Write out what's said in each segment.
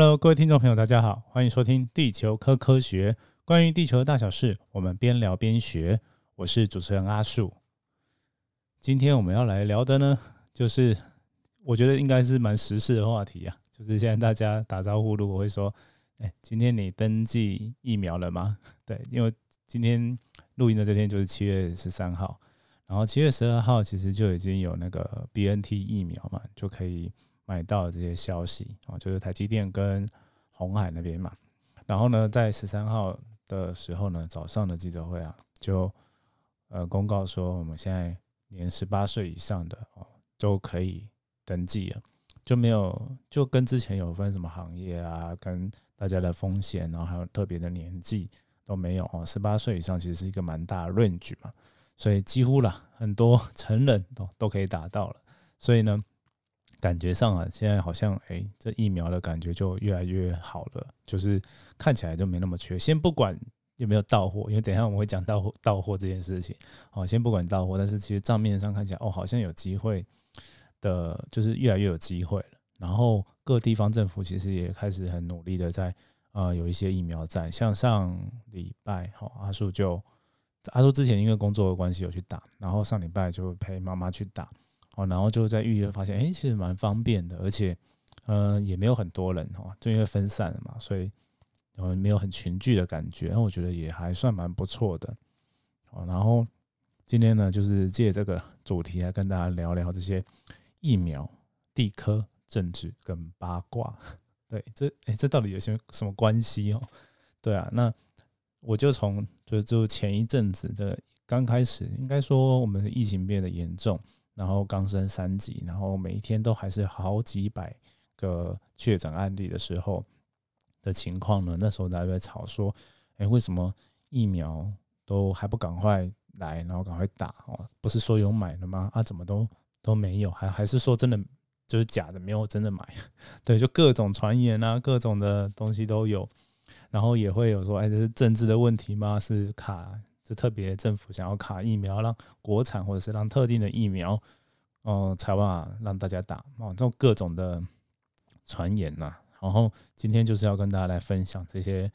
Hello，各位听众朋友，大家好，欢迎收听地球科科学，关于地球的大小事，我们边聊边学。我是主持人阿树。今天我们要来聊的呢，就是我觉得应该是蛮时事的话题啊，就是现在大家打招呼，如果会说，哎，今天你登记疫苗了吗？对，因为今天录音的这天就是七月十三号，然后七月十二号其实就已经有那个 BNT 疫苗嘛，就可以。买到这些消息啊，就是台积电跟红海那边嘛。然后呢，在十三号的时候呢，早上的记者会啊，就呃公告说，我们现在年十八岁以上的哦都可以登记了，就没有就跟之前有分什么行业啊，跟大家的风险，然后还有特别的年纪都没有哦。十八岁以上其实是一个蛮大的 range 嘛，所以几乎啦很多 成人都都可以达到了。所以呢。感觉上啊，现在好像哎，这疫苗的感觉就越来越好了，就是看起来就没那么缺。先不管有没有到货，因为等下我们会讲到货到货这件事情。好，先不管到货，但是其实账面上看起来哦，好像有机会的，就是越来越有机会了。然后各地方政府其实也开始很努力的在呃有一些疫苗站，像上礼拜好阿树就阿树之前因为工作的关系有去打，然后上礼拜就陪妈妈去打。哦，然后就在预约发现，哎，其实蛮方便的，而且，呃，也没有很多人哦，就因为分散了嘛，所以，呃，没有很群聚的感觉，那我觉得也还算蛮不错的。哦，然后今天呢，就是借这个主题来跟大家聊聊这些疫苗、地科、政治跟八卦。对，这哎，这到底有些什么关系哦？对啊，那我就从就就前一阵子的刚开始，应该说我们的疫情变得严重。然后刚升三级，然后每一天都还是好几百个确诊案例的时候的情况呢？那时候大家在吵说，哎，为什么疫苗都还不赶快来，然后赶快打哦？不是说有买了吗？啊，怎么都都没有？还还是说真的就是假的，没有真的买？对，就各种传言啊，各种的东西都有，然后也会有说，哎，这是政治的问题吗？是卡？是特别政府想要卡疫苗，让国产或者是让特定的疫苗，哦，才办法让大家打哦，这种各种的传言呐。然后今天就是要跟大家来分享这些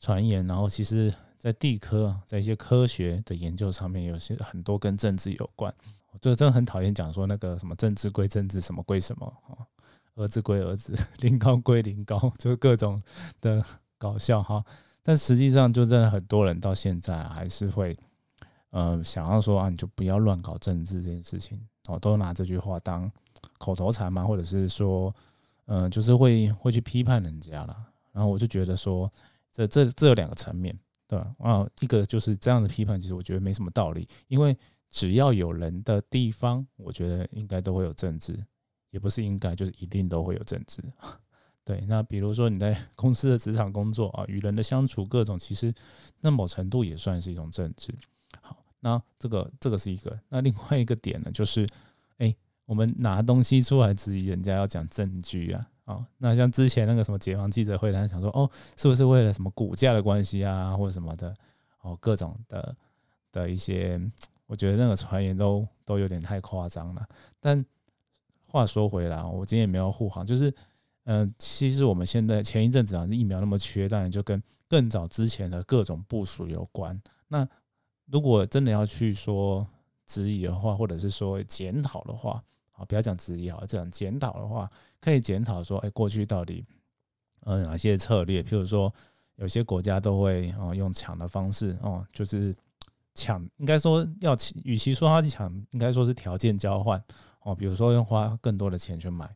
传言。然后其实，在地科，在一些科学的研究上面，有些很多跟政治有关。我真的很讨厌讲说那个什么政治归政治，什么归什么哦，儿子归儿子，零高归零高，就是各种的搞笑哈。但实际上，就真的很多人到现在还是会，呃，想要说啊，你就不要乱搞政治这件事情哦，都拿这句话当口头禅嘛，或者是说，嗯，就是会会去批判人家了。然后我就觉得说，这这这有两个层面，对吧？啊，一个就是这样的批判，其实我觉得没什么道理，因为只要有人的地方，我觉得应该都会有政治，也不是应该，就是一定都会有政治。对，那比如说你在 公司的职场工作啊，与人的相处各种，其实那某程度也算是一种政治。好，那这个这个是一个。那另外一个点呢，就是，哎，我们拿东西出来质疑人家，要讲证据啊。哦，那像之前那个什么解放记者会，他想说，哦，是不是为了什么股价的关系啊，或者什么的，哦，各种的的一些，我觉得那个传言都都有点太夸张了。但话说回来，我今天也没有护航，就是。嗯，其实我们现在前一阵子啊，疫苗那么缺，当然就跟更早之前的各种部署有关。那如果真的要去说质疑的话，或者是说检讨的话，啊，不要讲质疑啊，这样检讨的话，可以检讨说，哎，过去到底呃哪些策略？譬如说，有些国家都会哦用抢的方式哦，就是抢，应该说要，与其说他抢，应该说是条件交换哦，比如说用花更多的钱去买。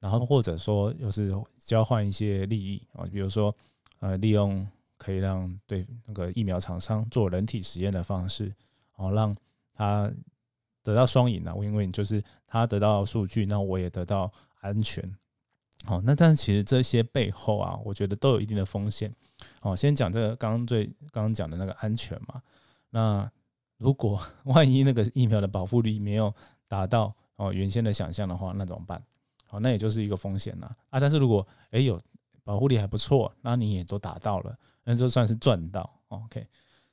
然后或者说又是交换一些利益啊，比如说呃，利用可以让对那个疫苗厂商做人体实验的方式，哦，让他得到双赢啊，因为就是他得到数据，那我也得到安全。好，那但其实这些背后啊，我觉得都有一定的风险。哦，先讲这个刚刚最刚刚讲的那个安全嘛。那如果 万一那个疫苗的保护力没有达到哦原先的想象的话，那怎么办？好，那也就是一个风险了啊。但是如果诶有保护力还不错，那你也都达到了，那就算是赚到。OK，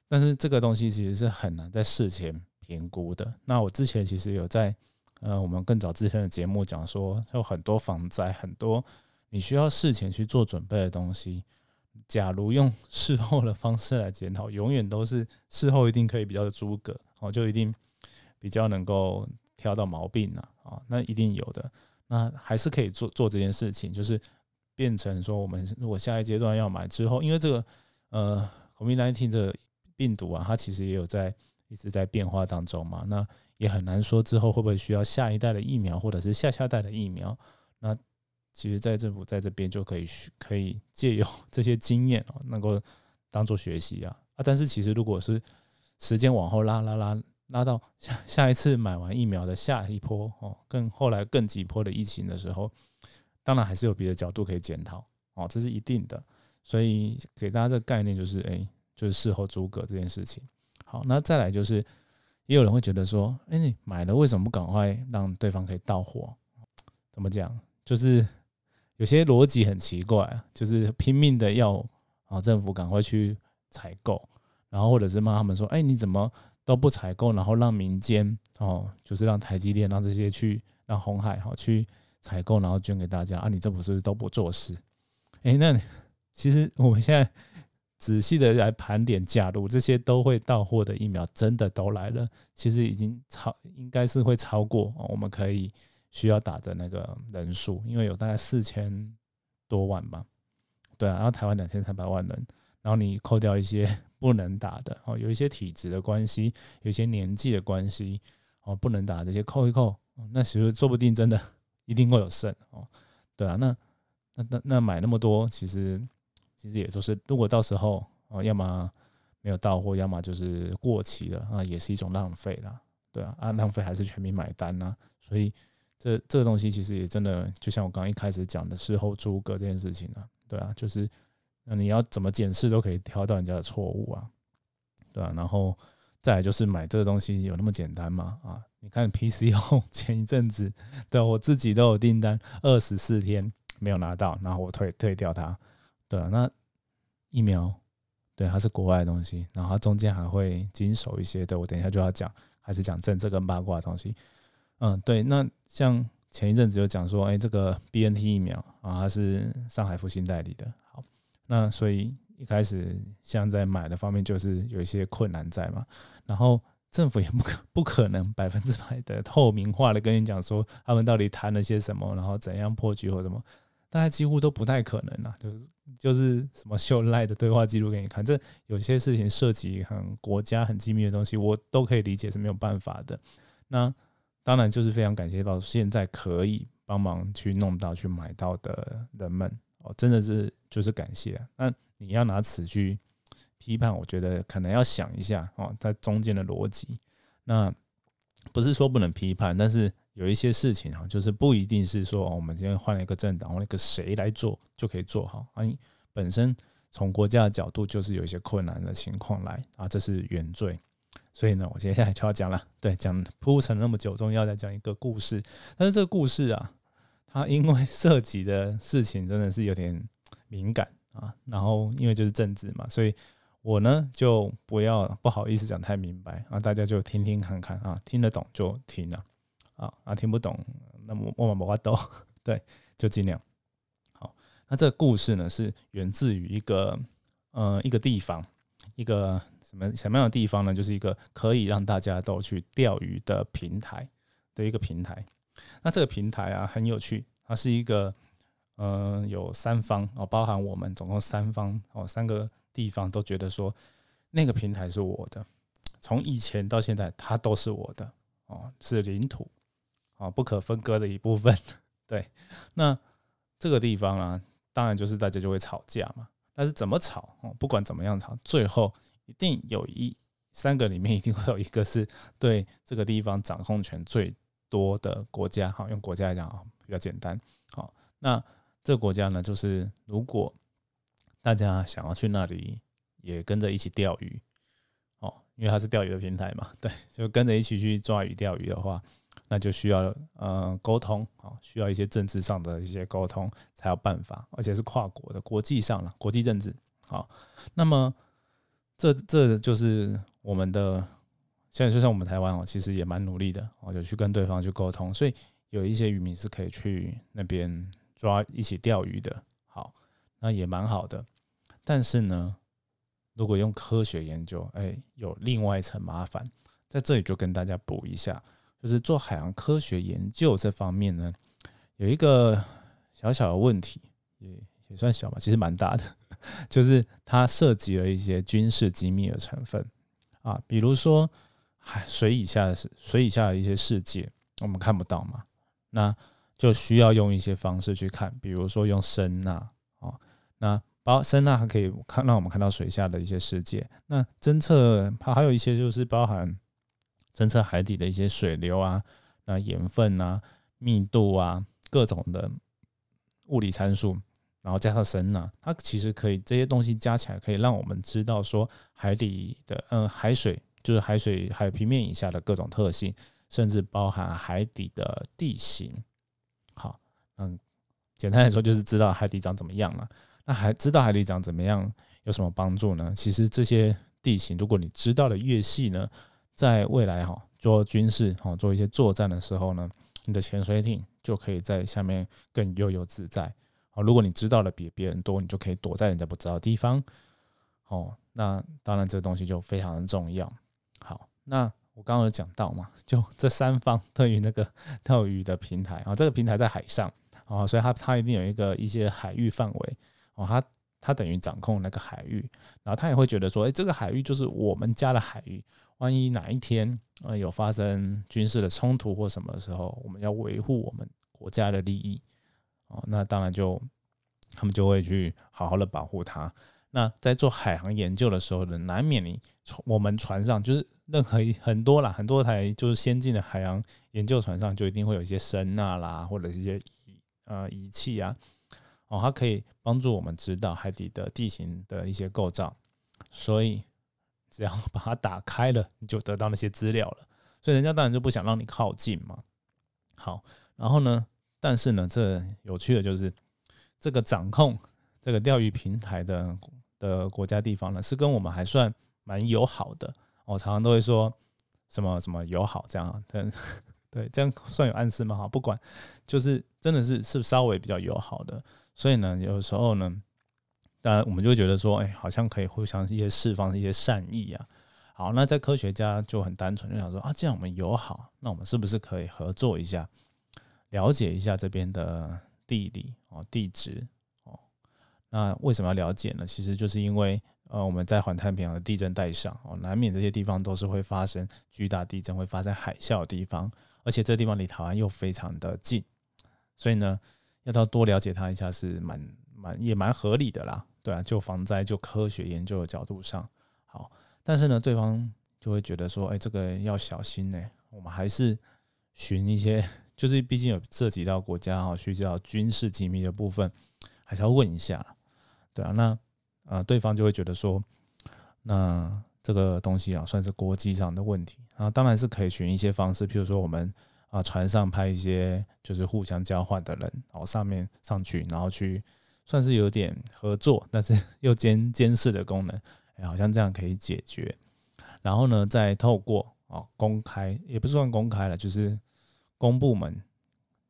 但是这个东西其实是很难在事前评估的。那我之前其实有在呃我们更早之前的节目讲说，有很多防灾，很多你需要事前去做准备的东西，假如用事后的方式来检讨，永远都是事后一定可以比较的诸葛哦，就一定比较能够挑到毛病了啊，那一定有的，那还是可以做做这件事情，就是变成说，我们如果下一阶段要买之后，因为这个呃，COVID-19 这个病毒啊，它其实也有在一直在变化当中嘛，那也很难说之后会不会需要下一代的疫苗，或者是下下代的疫苗，那。其实，在政府在这边就可以可以借由 这些经验哦，能够当做学习啊啊！但是其实，如果是时间往后拉拉拉拉到下 下一次买完疫苗的下一波哦，更后来更急迫的疫情的时候，当然还是有别的角度可以检讨哦，这是一定的。所以给大家这个概念就是，哎，就是事后诸葛这件事情。好，那再来就是，也有人会觉得说，哎，你买了为什么不赶快让对方可以到货？怎么讲？就是。有些逻辑很奇怪，就是拼命的要啊政府赶快去采购，然后或者是骂他们说，哎你怎么都不采购，然后让民间哦，就是让台积电让这些去让红海哈去采购，然后捐给大家啊，你这不是都不做事？哎，那其实我们现在仔细的来盘点，假如这些都会到货的疫苗真的都来了，其实已经超应该是会超过我们可以。需要打的那个人数，因为有大概四千多万吧，对啊，然后台湾两千三百万人，然后你扣掉一些不能打的哦，有一些体质的关系，有一些年纪的关系哦，不能打这些扣一扣，那其实说不定真的一定会有剩哦，对啊，那那那那买那么多，其实其实也都是，如果到时候哦，要么没有到货，要么就是过期了啊，也是一种浪费啦，对啊，啊浪费还是全民买单呐，所以。这这个东西其实也真的，就像我刚刚一开始讲的事后诸葛这件事情啊，对啊，就是那你要怎么检视都可以挑到人家的错误啊，对啊，然后再来就是买这个东西有那么简单吗？啊，你看 PCO 前一阵子，对我自己都有订单，二十四天没有拿到，然后我退退掉它，对啊，那疫苗，对，它是国外的东西，然后它中间还会经手一些，对我等一下就要讲，还是讲政治跟八卦的东西。嗯，对，那像前一阵子就讲说，哎，这个 B N T 疫苗啊，它是上海复兴代理的。那所以一开始像在买的方面就是有一些困难在嘛，然后政府也不可不可能百分之百的透明化的跟你讲说他们到底谈了些什么，然后怎样破局或什么，大家几乎都不太可能啊，就是就是什么秀赖的对话记录给你看，这有些事情涉及很国家很机密的东西，我都可以理解是没有办法的。那当然，就是非常感谢到现在可以帮忙去弄到、去买到的人们哦，真的是就是感谢。那你要拿此去批判，我觉得可能要想一下哦，在中间的逻辑。那不是说不能批判，但是有一些事情啊，就是不一定是说我们今天换了一个政党，换了一个谁来做就可以做好。啊，本身从国家的角度就是有一些困难的情况来啊，这是原罪。所以呢，我接下来就要讲了。对，讲铺陈那么久，终于要再讲一个故事。但是这个故事啊，啊因为 涉及的事情真的是有点敏感啊。然后因为就是政治嘛，所以我呢就不要不好意思讲太明白啊。大家就听听看看啊，听得懂就听了啊啊，听不懂那么我们我都 对，就尽量好。那这个故事呢，是源自于一个呃一个地方一个。什么什么样的地方呢？就是一个可以让大家都去钓鱼的平台的一个平台。那这个平台啊很有趣，它是一个嗯有三方哦，包含我们总共三方哦，三个地方都觉得说那个平台是我的，从以前到现在它都是我的哦，是领土哦，不可分割的一部分。对，那这个地方啊，当然就是大家就会吵架嘛。但是怎么吵哦，不管怎么样吵，最后。一定有一三个里面一定会有一个是对这个地方掌控权最多的国家，好用国家来讲啊比较简单，好那这个国家呢就是如果大家想要去那里也跟着一起钓鱼，哦，因为它是钓鱼的平台嘛，对，就跟着一起去抓鱼钓鱼的话，那就需要呃沟通，好需要一些政治上的一些沟通才有办法，而且是跨国的国际上了国际政治，好，那么。这这就是我们的，现在就像我们台湾哦，其实也蛮努力的哦，就去跟对方去沟通，所以有一些渔民是可以去那边抓一起钓鱼的，好，那也蛮好的。但是呢，如果用科学研究，哎，有另外一层麻烦，在这里就跟大家补一下，就是做海洋科学研究这方面呢，有一个小小的问题，也也算小吧，其实蛮大的，就是它涉及了一些军事机密的成分啊，比如说海水以下的水以下的一些世界，我们看不到嘛，那就需要用一些方式去看，比如说用声呐，哦，那。包声呐还可以看让我们看到水下的一些世界。那侦测它还有一些就是包含侦测海底的一些水流啊、那盐分啊、密度啊各种的物理参数，然后加上声呐，它其实可以这些东西加起来可以让我们知道说海底的嗯海水就是海水海平面以下的各种特性，甚至包含海底的地形。好，嗯，简单来说就是知道海底长怎么样了。那还知道海底长怎么样有什么帮助呢？其实这些地形，如果你知道的越细呢，在未来哈做军事哈做一些作战的时候呢，你的潜水艇就可以在下面更悠游自在。好，如果你知道的比别人多，你就可以躲在人家不知道的地方。哦，那当然这东西就非常的重要。那我刚刚有讲到嘛，就这三方对于那个 钓鱼的平台啊，这个平台在海上啊，所以它它一定有一个一些海域范围。哦，他他等于掌控那个海域，然后他也会觉得说，哎，这个海域就是我们家的海域，万一哪一天呃有发生军事的冲突或什么的时候，我们要维护我们国家的利益，哦，那当然就他们就会去好好的保护它。那在做海洋研究的时候呢，难免你我们船上就是任何很多啦，很多台就是先进的海洋研究船上就一定会有一些声呐啦，或者一些呃仪器啊。哦，它可以帮助我们知道海底的地形的一些构造，所以只要把它打开了，你就得到那些资料了。所以人家当然就不想让你靠近嘛。好，然后呢，但是呢，这有趣的就是这个掌控这个钓鱼平台的的国家地方呢，是跟我们还算蛮友好的。我常常都会说什么什么友好这样，对 对，这样算有暗示吗？哈，不管，就是真的是是稍微比较友好的。所以呢，有时候呢，当然我们就觉得说，哎，好像可以互相一些释放一些善意啊。好，那在科学家就很单纯，就想说啊，既然我们友好，那我们是不是可以合作一下，了解一下这边的地理哦、地质？那为什么要了解呢？其实就是因为呃，我们在环太平洋的地震带上哦，难免这些地方都是会发生巨大地震、会发生海啸的地方，而且这地方离台湾又非常的近，所以呢。要到多了解它一下是蛮蛮也蛮合理的啦，对啊，就防灾就科学研究的角度上好，但是呢，对方就会觉得说，哎，这个要小心呢，我们还是寻一些，就是毕竟有涉及到国家哈需要军事机密的部分，还是要问一下，对啊，那呃，对方就会觉得说，那这个东西啊，算是国际上的问题啊，当然是可以寻一些方式，譬如说我们。啊，船上派一些就是互相交换的人，然后上面上去，然后去算是有点合作，但是 又监监视的功能，哎，好像这样可以解决。然后呢，再透过啊公开，也不算公开了，就是公部门，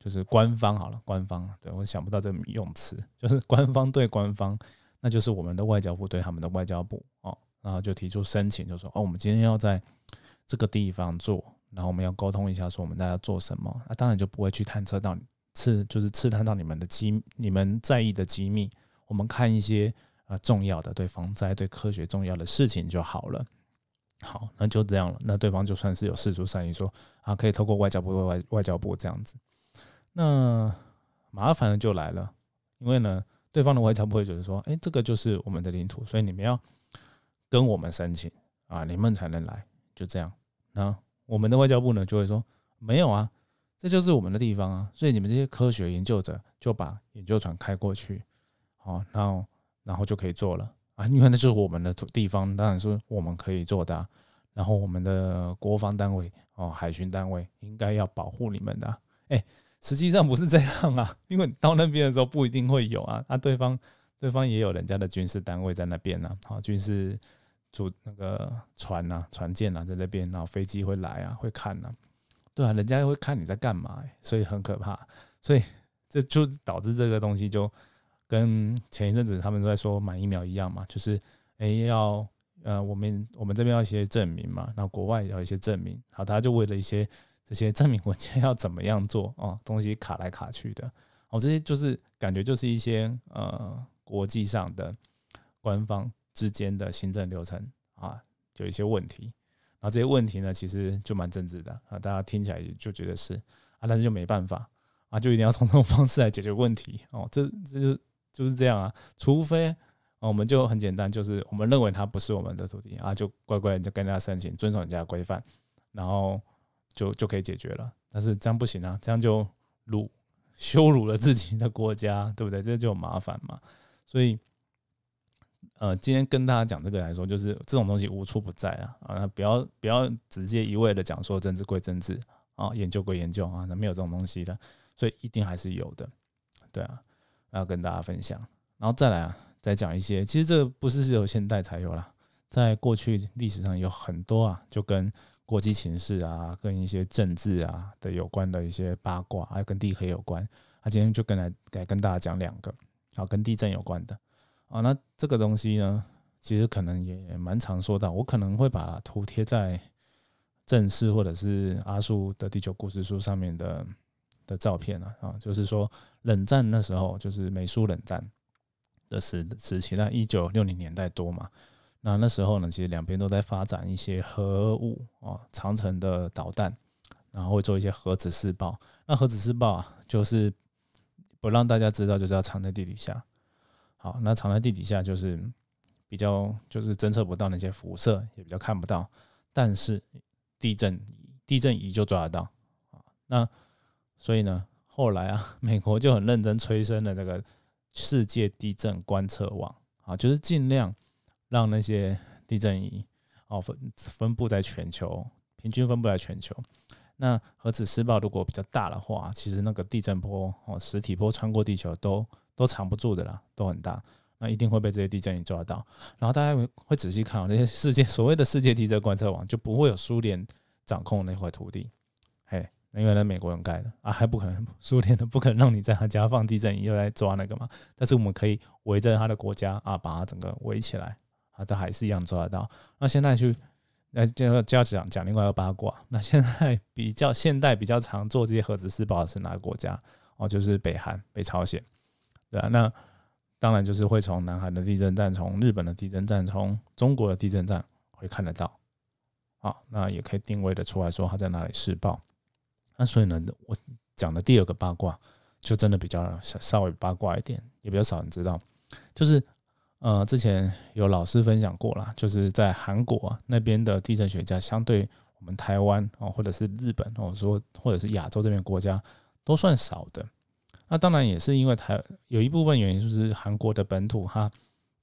就是官方好了，官方，对我想不到这个用词，就是 官方对官方，那就是我们的外交部对他们的外交部哦，然后就提出申请，就说哦，我们今天要在这个地方做。然后我们要沟通一下，说我们大家做什么，那当然就不会去探测到刺，就是刺探到你们的机，你们在意的机密。我们看一些啊重要的，对防灾、对科学重要的事情就好了。好，那就这样了。那对方就算是有事出善意，说啊可以透过外交部、外外交部这样子。那麻烦的就来了，因为呢，对方的外交部会觉得说，哎，这个就是我们的领土，所以你们要跟我们申请啊，你们才能来，就这样。那我们的外交部呢就会说没有啊，这就是我们的地方啊，所以你们这些科学研究者就把研究船开过去，好，然后然后就可以做了啊，因为那就是我们的地方，当然是我们可以做的。然后我们的国防单位哦，海巡单位应该要保护你们的。哎，实际上不是这样啊，因为到那边的时候不一定会有啊，啊，对方对方也有人家的军事单位在那边呢，好，军事。组那个船呐、船舰呐，在那边，然后飞机会来啊，会看呐，对啊，人家会看你在干嘛，所以很可怕。所以这就导致这个东西就跟前一阵子他们都在说买疫苗一样嘛，就是诶要呃我们我们这边要一些证明嘛，然后国外要一些证明，好，他就为了一些这些证明文件要怎么样做哦，东西卡来卡去的，哦，这些就是感觉就是一些呃国际上的官方之间的行政流程啊，有一些问题。然后这些问题呢，其实就蛮政治的啊，大家听起来就觉得是啊，但是就没办法啊，就一定要从这种方式来解决问题哦。这这就就是这样啊，除非我们就很简单，就是我们认为它不是我们的土地啊，就乖乖就跟人家申请，遵守人家的规范，然后就就可以解决了。但是这样不行啊，这样就辱羞辱了自己的国家，对不对？这就麻烦嘛。所以。呃，今天跟大家讲这个来说，就是这种东西无处不在啊啊！不要不要直接一味的讲说政治归政治啊，研究归研究啊，那没有这种东西的，所以一定还是有的，对啊，要跟大家分享。然后再来啊，再讲一些，其实这不是只有现代才有啦，在过去历史上有很多啊，就跟国际形势啊，跟一些政治啊的有关的一些八卦，还有跟地壳有关。啊，今天就跟来来跟大家讲两个，啊，跟地震有关的。啊，那这个东西呢，其实可能也蛮常说到，我可能会把图贴在正式或者是阿叔的地球故事书上面的的照片了啊，就是说冷战那时候，就是美苏冷战的时时期，那一九六零年代多嘛，那那时候呢，其实两边都在发展一些核武啊，长城的导弹，然后会做一些核子试爆，那核子试爆啊，就是不让大家知道，就是要藏在地底下。好，那藏在地底下就是比较就是侦测不到那些辐射，也比较看不到。但是地震地震仪就抓得到啊。那所以呢，后来啊，美国就很认真催生了这个世界地震观测网啊，就是尽量让那些地震仪哦分分布在全球，平均分布在全球。那核子试爆如果比较大的话，其实那个地震波哦，实体波穿过地球都。都藏不住的啦，都很大，那一定会被这些地震仪抓到。然后大家会会仔细看啊，那些世界 所谓的世界地震观测网就不会有苏联掌控那块土地，嘿，那原来美国人盖的啊，还不可能苏联的不可能让你在他家放地震仪又来抓那个嘛。但是我们可以围着他的国家啊，把它整个围起来啊，都还是一样抓得到。那现在去那就就要讲讲另外一个八卦。那现在比较现代比较常做这些核子试爆的是哪个国家？哦，就是北韩、北朝鲜。对啊，那当然就是会从南韩的地震站、从日本的地震站、从中国的地震站会看得到，好，那也可以定位的出来说它在哪里试爆。那所以呢，我讲的第二个八卦就真的比较稍微八卦一点，也比较少人知道，就是呃，之前有老师分享过了，就是在韩国那边的地震学家，相对我们台湾哦，或者是日本哦，说或者是亚洲这边国家都算少的。那当然也是因为台有一部分原因，就是韩国的本土它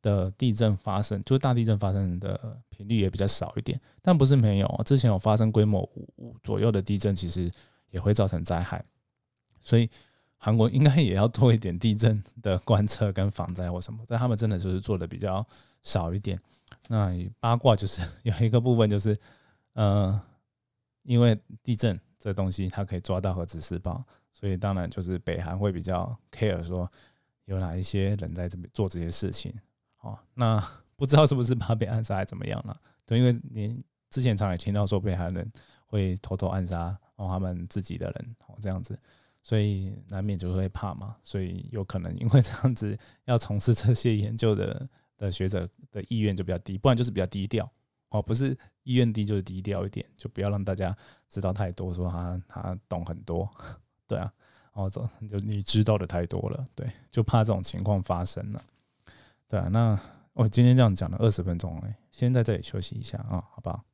的地震发生，就是大地震发生的频率也比较少一点，但不是没有，之前有发生规模五五左右的地震，其实也会造成灾害，所以韩国应该也要做一点地震的观测跟防灾或什么，但他们真的就是做的比较少一点。那八卦就是 有一个部分就是，呃，因为地震这东西它可以抓到核子试爆。所以当然就是北韩会比较 care 说有哪一些人在这边做这些事情，哦，那不知道是不是怕被暗杀还怎么样了？对，因为您之前常也听到说北韩人会偷偷暗杀哦他们自己的人哦这样子，所以难免就会怕嘛，所以有可能因为这样子要从事这些研究的的学者的意愿就比较低，不然就是比较低调哦，不是意愿低就是低调一点，就不要让大家知道太多，说他他懂很多。对啊，哦，走就你知道的太多了，对，就怕这种情况发生了。对啊，那我今天这样讲了二十分钟哎，先在这里休息一下啊，好不好？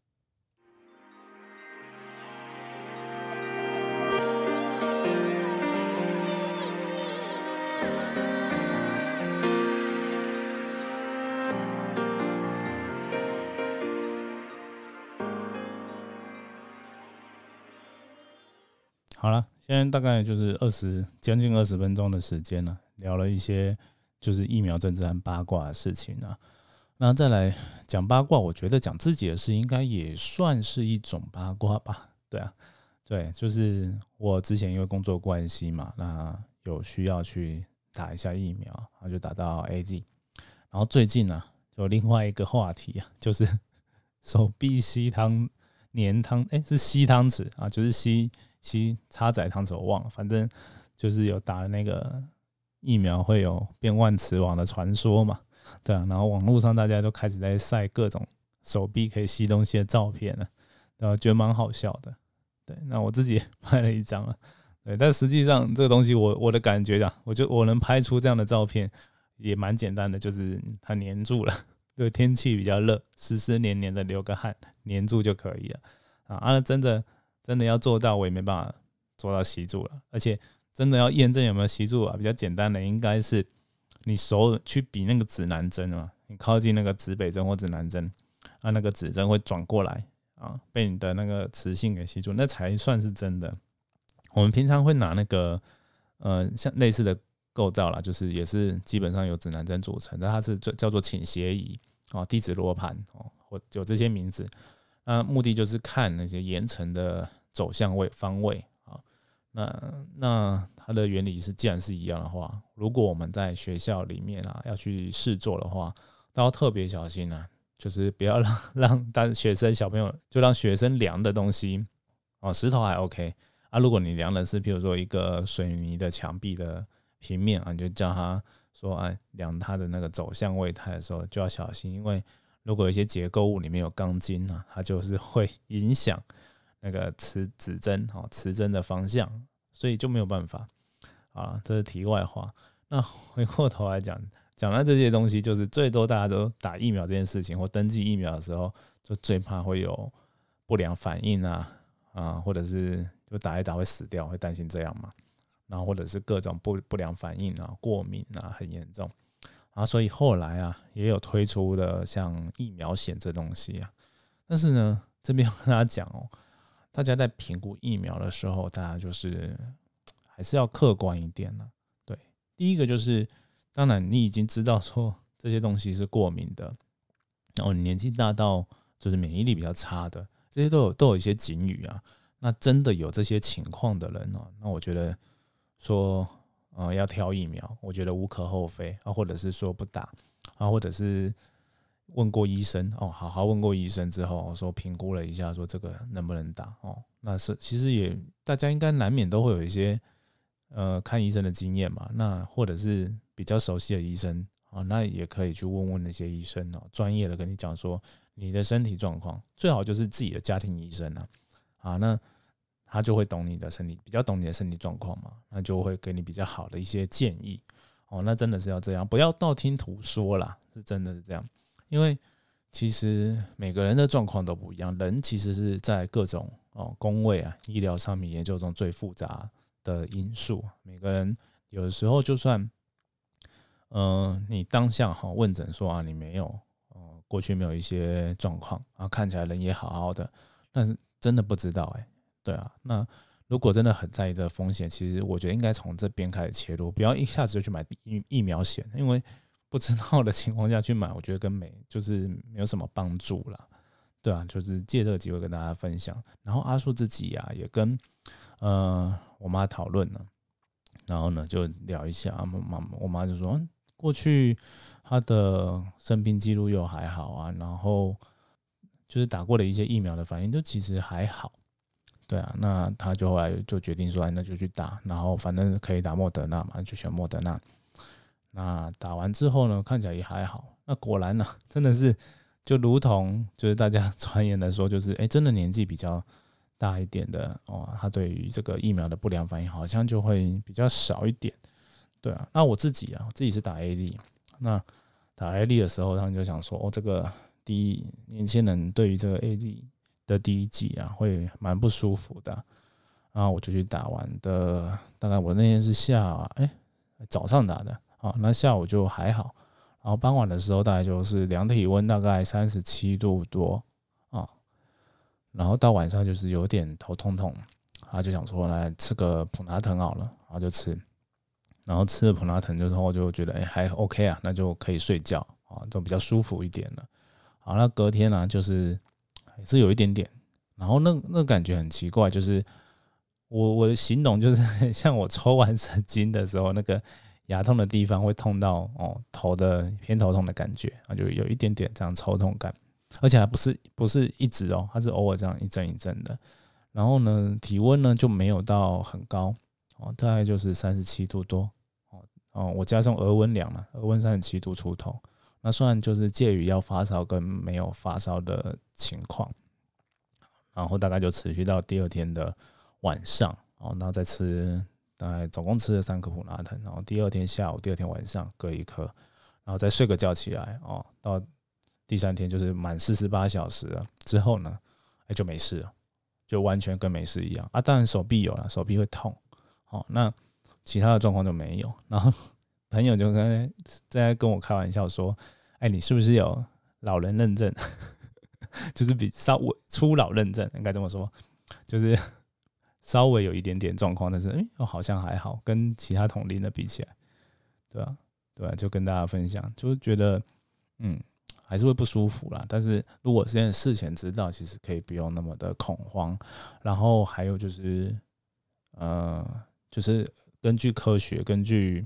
好了，现在大概就是二十将近二十分钟的时间了，聊了一些就是疫苗政治和八卦的事情啊。那再来讲八卦，我觉得讲自己的事应该也算是一种八卦吧？对啊，对，就是我之前因为工作关系嘛，那有需要去打一下疫苗，然后就打到 A G。然后最近呢，有另外一个话题啊，就是手臂吸汤粘汤，哎，是吸汤匙啊，就是吸吸插仔汤匙，我忘了，反正就是有打那个疫苗会有变万磁王的传说嘛，对啊。然后网络上大家都开始在晒各种手臂可以吸东西的照片了，然后觉得蛮好笑的。对，那我自己拍了一张啊，对，但实际上这个东西我我的感觉啊，我就我能拍出这样的照片也蛮简单的，就是它粘住了，这个天气比较热，湿湿黏黏的流个汗粘住就可以了啊。啊，真的真的要做到，我也没办法做到吸住了，而且真的要验证有没有吸住啊，比较简单的应该是你手去比那个指南针啊，你靠近那个指北针或指南针，啊，那个指针会转过来。啊，被你的那个磁性给吸住，那才算是真的。我们平常会拿那个，呃，像类似的构造啦，就是也是基本上由指南针组成，但它是叫叫做倾斜仪哦，地址罗盘哦，或有这些名字。那目的就是看那些岩层的走向位方位啊。那那它的原理是，既然是一样的话，如果我们在学校里面啊要去试做的话，都要特别小心啊。就是不要让 让当学生小朋友就让学生量的东西哦，石头还 OK 啊。如果你量的是，譬如说一个水泥的墙壁的平面啊，你就叫他说，哎，量它的那个走向位态的时候就要小心，因为如果有一些结构物里面有钢筋啊，它就是会 影响那个磁指针哦，磁针的方向，所以就没有办法啊。这是题外话。那回过头来讲。讲到这些东西，就是最多大家都打疫苗这件事情，或登记疫苗的时候，就最怕会有不良反应啊啊，或者是就打一打会死掉，会担心这样嘛？然后或者是各种不不良反应啊，过敏啊很严重啊，所以后来啊也有推出的像疫苗险这东西啊。但是呢，这边跟大家讲哦，大家在评估疫苗的时候，大家就是还是要客观一点呢。对，第一个就是。当然，你已经知道说这些东西是过敏的，然后年纪大到就是免疫力比较差的，这些都有都有一些警语啊。那真的有这些情况的人呢，那我觉得说呃要挑疫苗，我觉得无可厚非啊，或者是说不打啊，或者是问过医生哦，好好问过医生之后说评估了一下，说这个能不能打哦，那是其实也大家应该难免都会有一些呃看医生的经验嘛，那或者是。比较熟悉的医生啊，那也可以去问问那些医生哦，专业的跟你讲说你的身体状况，最好就是自己的家庭医生啊，啊，那他就会懂你的身体，比较懂你的身体状况嘛，那就会给你比较好的一些建议哦。那真的是要这样，不要道听途说啦，是真的是这样，因为其实每个人的状况都不一样，人其实是在各种哦工位啊、医疗上面研究中最复杂的因素，每个人有的时候就算。嗯，你当下哈问诊说啊，你没有，哦，过去没有一些状况啊，看起来人也好好的，但是真的不知道哎，对啊，那如果真的很在意这风险，其实我觉得应该从这边开始切入，不要一下子就去买疫疫苗险，因为不知道的情况下去买，我觉得跟没就是没有什么帮助了，对啊，就是借这个机会跟大家分享，然后阿树自己呀也跟呃我妈讨论了，然后呢就聊一下，妈妈我妈就说。过去他的生病记录又还好啊，然后就是打过的一些疫苗的反应，就其实还好。对啊，那他就后来就决定说，哎那就去打，然后反正可以打莫德纳嘛，就选莫德纳。那打完之后呢，看起来也还好。那果然呢，真的是就如同就是大家 传言的说，就是哎，真的年纪比较大一点的哦，他对于这个疫苗的不良反应好像就会比较少一点。对啊，那我自己啊，我自己是打 AD，那打 AD 的时候，他们就想说，哦，这个第一年轻人对于这个 AD 的第一剂啊，会蛮不舒服的，然后我就去打完的，大概我那天是下哎早上打的，啊，那下午就还好，然后傍晚的时候大概就是量体温大概三十七度多啊，然后到晚上就是有点头痛痛，他就想说来吃个普拿疼好了，然后就吃。然后吃了普拉腾之后，就觉得哎还 OK 啊，那就可以睡觉啊，就比较舒服一点了。好，那隔天呢，就是是有一点点，然后那那感觉很奇怪，就是我我的形容就是 像我抽完神经的时候，那个牙痛的地方会痛到哦头的偏头痛的感觉啊，就有一点点这样抽痛感，而且还不是不是一直哦，它是偶尔这样一阵一阵的。然后呢，体温呢就没有到很高哦，大概就是三十七度多哦哦，我加上额温量嘛，额温三十七度出头，那算就是介于要发烧跟没有发烧的情况。然后大概就持续到第二天的晚上哦，然后再吃大概总共吃了三颗普拉腾，然后第二天下午、第二天晚上各一颗，然后再睡个觉起来哦，到第三天就是满四十八小时了之后呢，哎就没事了。就完全跟没事一样啊！当然手臂有了，手臂会痛，哦，那其他的状况就没有。然后朋友就跟在跟我开玩笑说：“哎，你是不是有老人认证？就是比稍微初老认证，应该这么说，就是稍微有一点点状况，但是哎，我好像还好，跟其他同龄的比起来，对吧？对吧？就跟大家分享，就是觉得嗯。”还是会不舒服啦，但是如果现在事前知道，其实可以不用那么的恐慌。然后还有就是，呃，就是根据科学、根据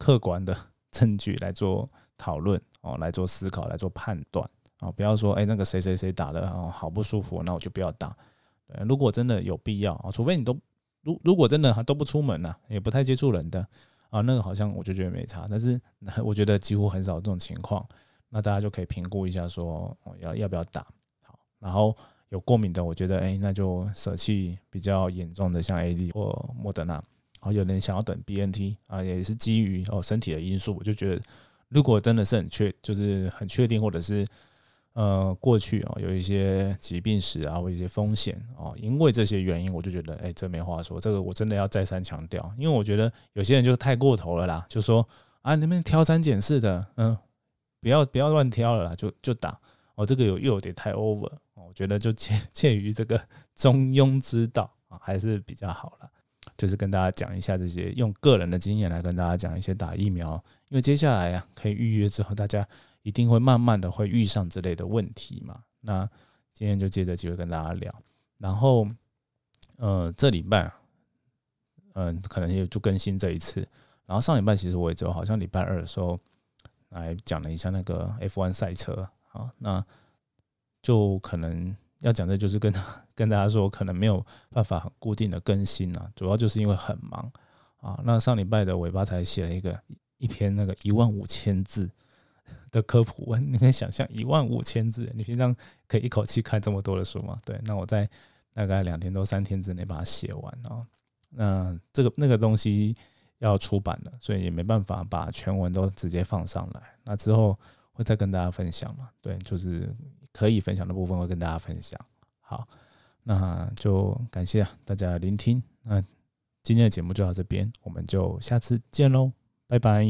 客观的证据来做讨论哦，来做思考、来做判断啊，不要说哎那个谁谁谁打的哦好不舒服，那我就不要打。对，如果真的有必要啊，除非你都如如果真的都不出门呐，也不太接触人的啊，那个好像我就觉得没差。但是 我觉得几乎很少这种情况。那大家就可以评估一下，说要要不要打好。然后有过敏的，我觉得哎，那就舍弃比较严重的，像 A D 或莫德纳。好，有人想要等 B N T 啊，也是基于哦身体的因素。我就觉得，如果真的是很确，就是很确定，或者是呃过去哦有一些疾病史啊，或一些风险哦，因为这些原因，我就觉得哎，这没话说。这个我真的要再三强调，因为我觉得有些人就太过头了啦，就说啊，你们挑三拣四的，嗯。不要不要乱挑了啦，就就打哦，这个有又有点太 over 哦，我觉得就 介介于这个中庸之道啊，还是比较好了。就是跟大家讲一下这些，用个人的经验来跟大家讲一些打疫苗，因为接下来啊，可以预约之后，大家一定会慢慢的会遇上这类的问题嘛。那今天就借着机会跟大家聊，然后呃这礼拜嗯可能也就更新这一次，然后上礼拜其实我也就好像礼拜二的时候。来讲了一下那个 F1 赛车啊，那就可能要讲的，就是跟跟大家说，可能没有办法很固定的更新啊，主要就是因为很忙啊。那上礼拜的尾巴才写了一个一篇那个一万五千字的科普文，你可以想象一万五千字，你平常可以一口气看这么多的书吗？对，那我在大概两天多三天之内把它写完啊。那这个那个东西。要出版了，所以也没办法把全文都直接放上来。那之后会再跟大家分享嘛？对，就是可以分享的部分会跟大家分享。好，那就感谢大家聆听。那今天的节目就到这边，我们就下次见喽，拜拜。